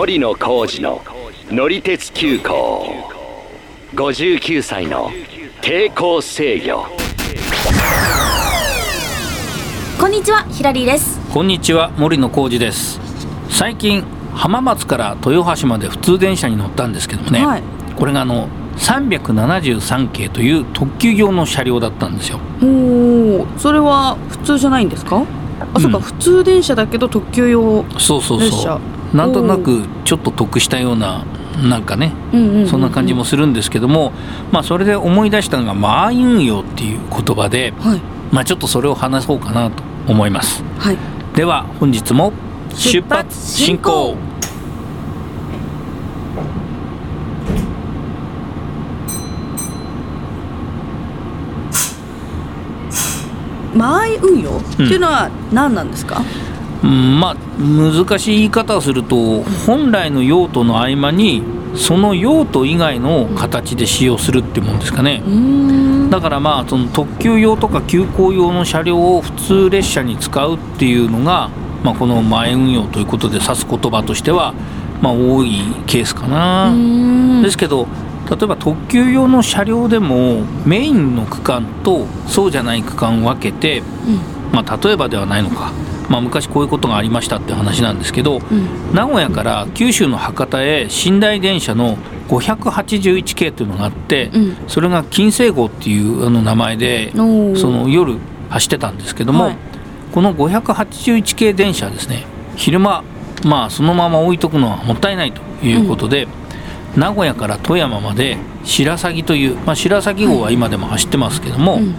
森野浩二の乗り鉄急行。59歳の抵抗制御。こんにちはヒラリーです。こんにちは森野浩二です。最近浜松から豊橋まで普通電車に乗ったんですけどもね、はい。これがあの373系という特急用の車両だったんですよ。おおそれは普通じゃないんですか？あ、そうかうん。普通電車だけど特急用そうそう列車そうなんとなくちょっと得したようななんかねそんな感じもするんですけども、まあ、それで思い出したのが「満運用」っていう言葉で、はい。まあ、ちょっとそれを話そうかなと思います。はい。では本日も出発進行。間合い運用っていうのは何なんですか、うんまあ難しい言い方をすると本来の用途の合間にその用途以外の形で使用するってもんですかね。だからまあその特急用とか急行用の車両を普通列車に使うっていうのが、まあ、この前運用ということで指す言葉としては、まあ、多いケースかな。ですけど例えば特急用の車両でもメインの区間とそうじゃない区間を分けて、まあ、例えばではないのか、まあ、昔こういうことがありましたって話なんですけど、うん。名古屋から九州の博多へ寝台電車の581系というのがあって、うん。それが金星号っていうあの名前でその夜走ってたんですけども、はい。この581系電車はですね昼間まあそのまま置いとくのはもったいないということで、名古屋から富山まで白鷺という、まあ、白鷺号は今でも走ってますけども、うん。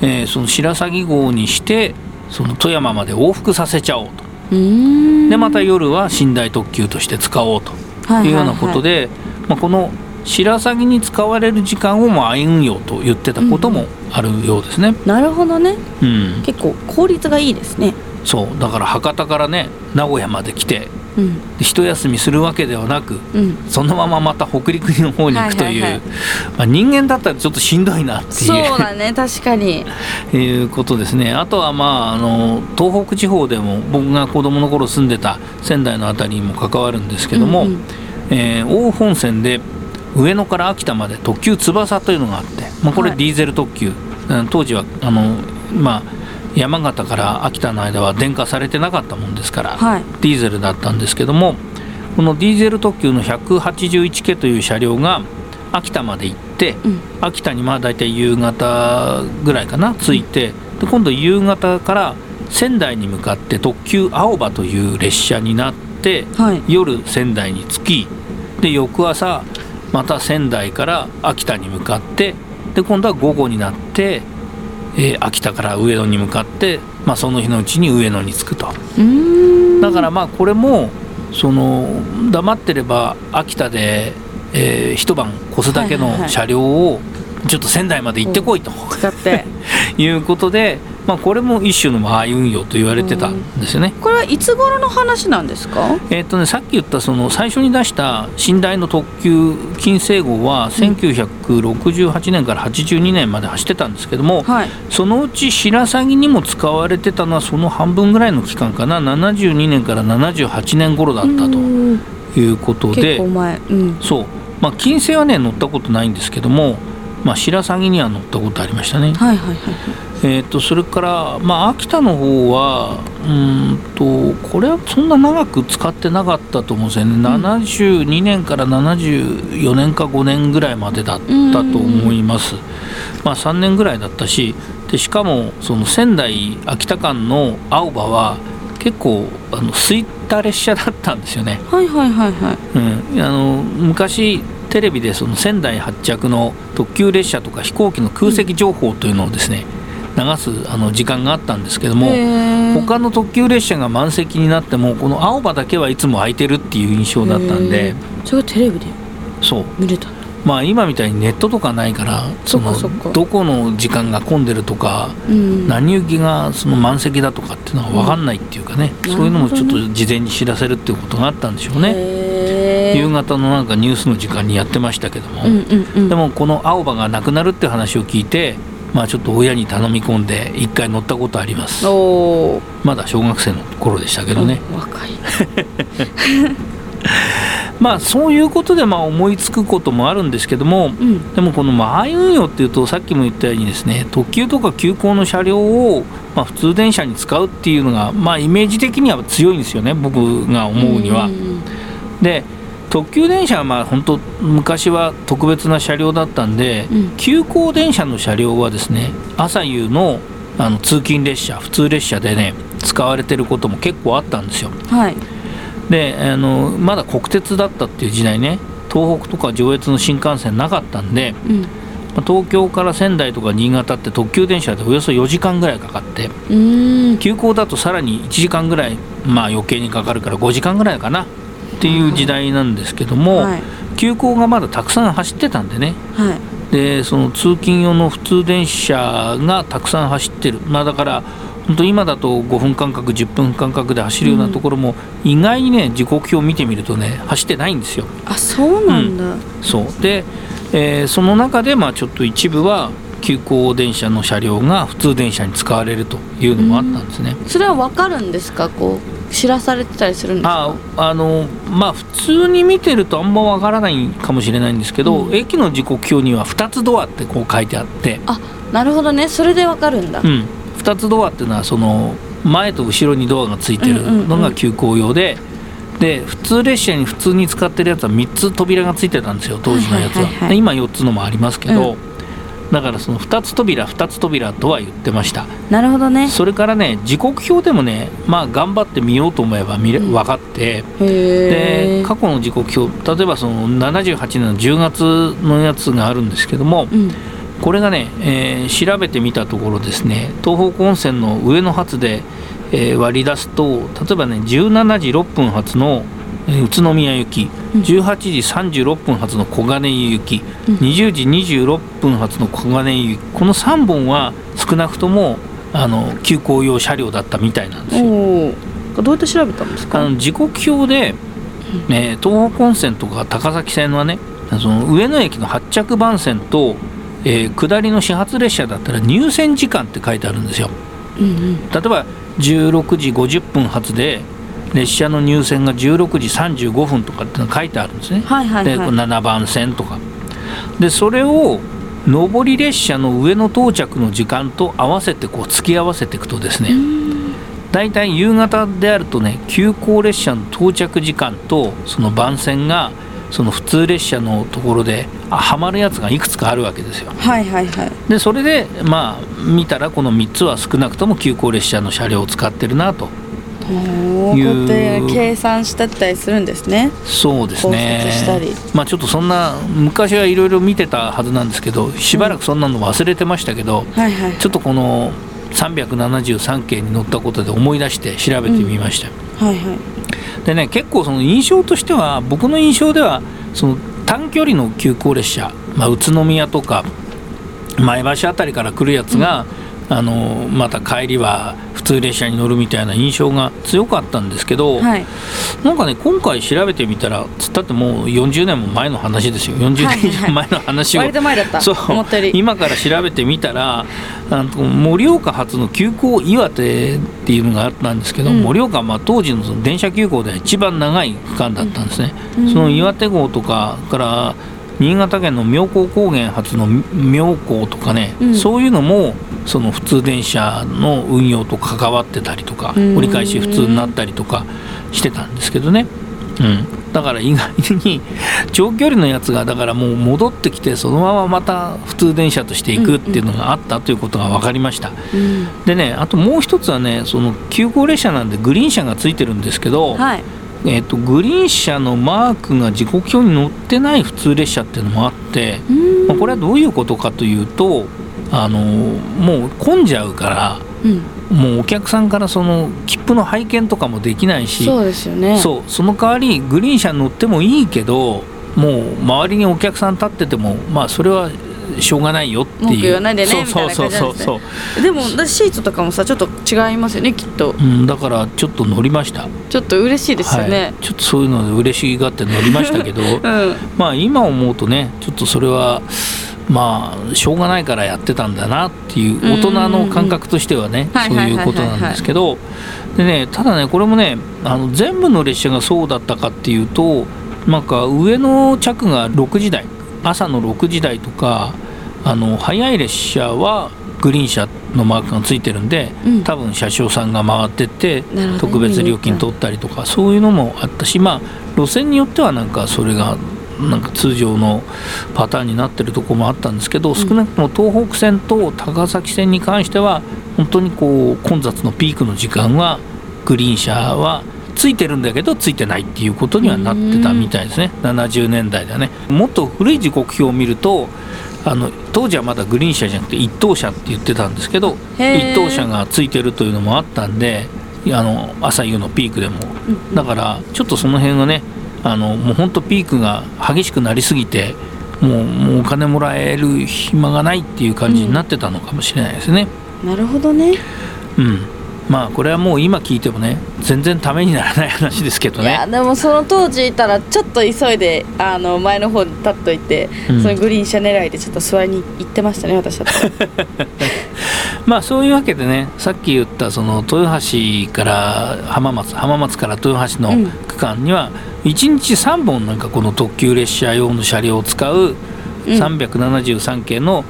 えーその白鷺号にしてその富山まで往復させちゃおうと。でまた夜は寝台特急として使おうとはいいうようなことで、まあ、この白鷺に使われる時間をまあ運用と言ってたこともあるようですね。なるほどね。うん、結構効率がいいですね。そう。だから博多からね名古屋まで来てうん。で一休みするわけではなくうん。そのまままた北陸の方に行くという、人間だったらちょっとしんどいなってそう。いうだね 確かに。いうことですね。あとはまああの東北地方でも僕が子供の頃住んでた仙台の辺りにも関わるんですけども、うんうん。えー大本線で上野から秋田まで特急翼というのがあって、まあ、これはい。ディーゼル特急、うん当時はあの、まあ、山形から秋田の間は電化されてなかったもんですから、はい。ディーゼルだったんですけどもこのディーゼル特急の181系という車両が秋田まで行って、うん。秋田にまあ大体夕方ぐらいかな着いてで今度夕方から仙台に向かって特急青葉という列車になって、はい。夜仙台に着きで翌朝また仙台から秋田に向かってで今度は午後になって、えー秋田から上野に向かって、まあ、その日のうちに上野に着くと。だからまあこれもその黙ってれば秋田で、えー一晩越すだけはいはいはいの車両をちょっと仙台まで行ってこいと、使って。いうことで、まあ、これも一種のまあ運用と言われてたんですよね。これはいつ頃の話なんですか？えーっとね、さっき言ったその最初に出した寝台の特急金星号は1968年から82年まで走ってたんですけども、はい。そのうち白鷺にも使われてたのはその半分ぐらいの期間かな。72年から78年頃だったとうん。いうこと結で構前。うん。そう、まあ、金星はね乗ったことないんですけども、まあ、白鷺には乗ったことありましたね。はいはいはいえー、とそれから、まあ、秋田の方はうーんとこれはそんな長く使ってなかったと思うんですよね、72年から74年か5年ぐらいまでだったと思います、まあ、3年ぐらいだったしでしかもその仙台秋田間の青葉は結構あの空いた列車だったんですよね。はいはいはいはい。うん、あの昔テレビでその仙台発着の特急列車とか飛行機の空席情報というのをですね、流すあの時間があったんですけども他の特急列車が満席になってもこの青葉だけはいつも空いてるっていう印象だったんへでー。それがテレビでそう。見れたまあ今みたいにネットとかないからそそのどこの時間が混んでるとかうん。何行きがその満席だとかっていうのが分かんないっていうかね、うん。そういうのもちょっと事前に知らせるっていうことがあったんでしょうね。夕方のなんかニュースの時間にやってましたけども、うんうんうん。でもこの青葉がなくなるって話を聞いてまあちょっと親に頼み込んで一回乗ったことあります。まだ小学生の頃でしたけどね、若い。まあそういうことでまあ思いつくこともあるんですけども、うん。でもこの間合い運用っていうとさっきも言ったようにですね特急とか急行の車両をまあ普通電車に使うっていうのがまあイメージ的には強いんですよね僕が思うには。ん。で特急電車はまあ本当昔は特別な車両だったんで、うん。急行電車の車両はですね朝夕のあの通勤列車普通列車でね使われてることも結構あったんですよ。はい。であのまだ国鉄だったっていう時代ね東北とか上越の新幹線なかったんで、うん。まあ東京から仙台とか新潟って特急電車でおよそ4時間ぐらいかかって急行だとさらに1時間ぐらいまあ余計にかかるから5時間ぐらいかなっていう時代なんですけども、はい。急行がまだたくさん走ってたんでね。はい。でその通勤用の普通電車がたくさん走ってる。まあだから本当今だと5分間隔10分間隔で走るようなところも意外にね時刻表を見てみるとね走ってないんですよ。あそうなんだ、そう。で、えーその中でまあちょっと一部は急行電車の車両が普通電車に使われるというのもあったんですね。それはわかるんですかこう？知らされてたりするんですか？ああのまあ普通に見てるとあんまわからないかもしれないんですけど、うん。駅の時刻表には2つドアってこう書いてあって、あなるほどね。それでわかるんだ、うん、2つドアっていうのはその前と後ろにドアがついてるのが急行用で。で普通列車に普通に使ってるやつは3つ扉がついてたんですよ。当時のやつは,、はいはいはいはい。で今4つのもありますけど、うだからその2つ扉2つ扉とは言ってました。なるほどね。それからね時刻表でもねまあ頑張ってみようと思えば見れうん。分かって、で過去の時刻表例えばその78年の10月のやつがあるんですけどもうん。これがね、えー調べてみたところですね東北温泉の上野発で、えー割り出すと例えばね17時6分発の、えー宇都宮行きうん。18時36分発の小金井行き、うん。20時26分発の小金井行き。この3本は少なくともあの急行用車両だったみたいなんですよ。どうやって調べたんですか？あの時刻表で、えー東北温泉とか高崎線はねその上野駅の発着番線と、えー下りの始発列車だったら入線時間って書いてあるんですよ。うんうん。例えば16時50分発で列車の入線が16時35分とかって書いてあるんですね、はいはいではい7番線とか。でそれを上り列車の上の到着の時間と合わせてこう付き合わせていくとですね、大体夕方であるとね急行列車の到着時間とその番線がその普通列車のところであはまるやつがいくつかあるわけですよ。はいはいはい。でそれでまあ見たらこの3つは少なくとも急行列車の車両を使ってるなとこうやって計算してったりするんですね。そうですね。まあちょっとそんな昔はいろいろ見てたはずなんですけどしばらくそんなの忘れてましたけど、はいはい。ちょっとこの373件に載ったことで思い出して調べてみました。よ。はいはい。でね結構その印象としては僕の印象ではその短距離の急行列車、まあ、宇都宮とか前橋あたりから来るやつが、あのまた帰りは普通列車に乗るみたいな印象が強かったんですけど、はい。なんかね今回調べてみたらつったってもう40年も前の話ですよ。40年以上前の話を、割と前だった。そう。思ったより。今から調べてみたらあの盛岡発の急行岩手っていうのがあったんですけど、うん。盛岡はまあ当時のその電車急行では一番長い区間だったんですね、うん。その岩手号とかから新潟県の妙高高原発の妙高とかね、うん。そういうのもその普通電車の運用と関わってたりとかうん。折り返し普通になったりとかしてたんですけどね、うん、だから意外に長距離のやつがだからもう戻ってきてそのまままた普通電車として行くっていうのがあったということが分かりました。うん。でねあともう一つはねその急行列車なんでグリーン車がついてるんですけど、はいえっとグリーン車のマークが時刻表に載ってない普通列車っていうのもあって、うん。まあ、これはどういうことかというとあのもう混んじゃうからうん。もうお客さんからその切符の拝見とかもできないしそうですよね。そうその代わりグリーン車に乗ってもいいけどもう周りにお客さん立っててもまあそれはしょうがないよっていう。文句言わないでねそうそうそうそうそう、でもだシートとかもさちょっと違いますよねきっと。うん、だからちょっと乗りました。ちょっと嬉しいですよはい。ね、、ちょっとそういうので嬉しがって乗りましたけど。うん。まあ今思うとねちょっとそれはまあしょうがないからやってたんだなっていう大人の感覚としてはねそういうことなんですけど。でねただねこれもねあの全部の列車がそうだったかっていうとなんか上の着が6時台朝の6時台とかあの早い列車はグリーン車のマークがついてるんで、うん、多分車掌さんが回ってって特別料金取ったりとかそういうのもあったしまあ路線によってはなんかそれがなんか通常のパターンになってるとこもあったんですけど、少なくとも東北線と高崎線に関しては本当にこう混雑のピークの時間はグリーン車はついてるんだけどついてないっていうことにはなってたみたいですね。70年代だね。もっと古い時刻表を見るとあの当時はまだグリーン車じゃなくて一等車って言ってたんですけど一等車がついてるというのもあったんであの朝夕のピークでも。だからちょっとその辺がねあのもう本当ピークが激しくなりすぎてもうもうお金もらえる暇がないっていう感じになってたのかもしれないですね。うん、なるほどね、うんまあこれはもう今聞いてもね全然ためにならない話ですけどね。いやでもその当時いたらちょっと急いであの前の方に立っといて、うん、そのグリーン車狙いでちょっと座りに行ってましたね私だったら。まあそういうわけでねさっき言ったその豊橋から浜松浜松から豊橋の区間には1日3本なんかこの特急列車用の車両を使う373系の、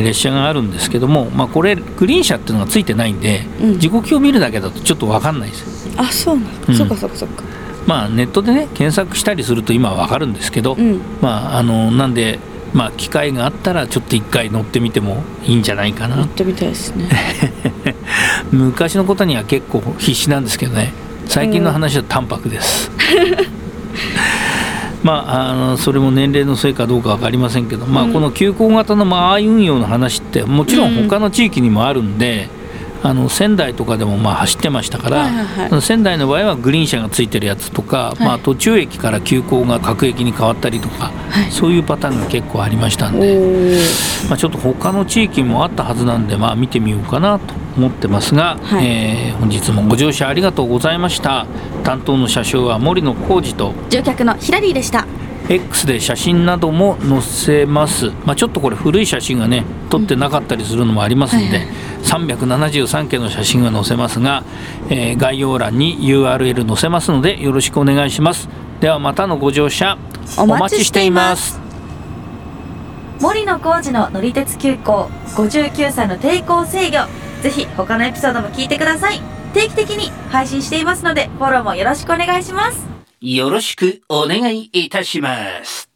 列車があるんですけども、まあ、これグリーン車っていうのがついてないんで、うん、時刻表を見るだけだとちょっと分かんないです。あそうなん、うん、そっかそっかそっか。まあネットでね検索したりすると今は分かるんですけど、うん、まああのなんでまあ機会があったらちょっと一回乗ってみてもいいんじゃないかな。乗ってみたいですね。昔のことには結構必死なんですけどね。最近の話は淡白です、まあ、あのそれも年齢のせいかどうか分かりませんけど、まあ、この急行型の間合い運用の話ってもちろん他の地域にもあるんで、うんあの仙台とかでもまあ走ってましたから、はいはいはい、仙台の場合はグリーン車がついてるやつとか、はい、まあ、途中駅から急行が各駅に変わったりとか、はい、そういうパターンが結構ありましたんで、まあ、ちょっと他の地域もあったはずなんで、まあ、見てみようかなと思ってますが、はい、えー、本日もご乗車ありがとうございました。担当の車掌は森野浩二と乗客のヒラリーでした。X で写真なども載せます、まあ、ちょっとこれ古い写真がね撮ってなかったりするのもありますんで、うん。はい373件の写真が載せますが、えー、概要欄に URL 載せますのでよろしくお願いします。ではまたのご乗車お待ちしています。森野浩二の乗り鉄急行59歳の抵抗制御ぜひ他のエピソードも聞いてください。定期的に配信していますのでフォローもよろしくお願いします。よろしくお願いいたします。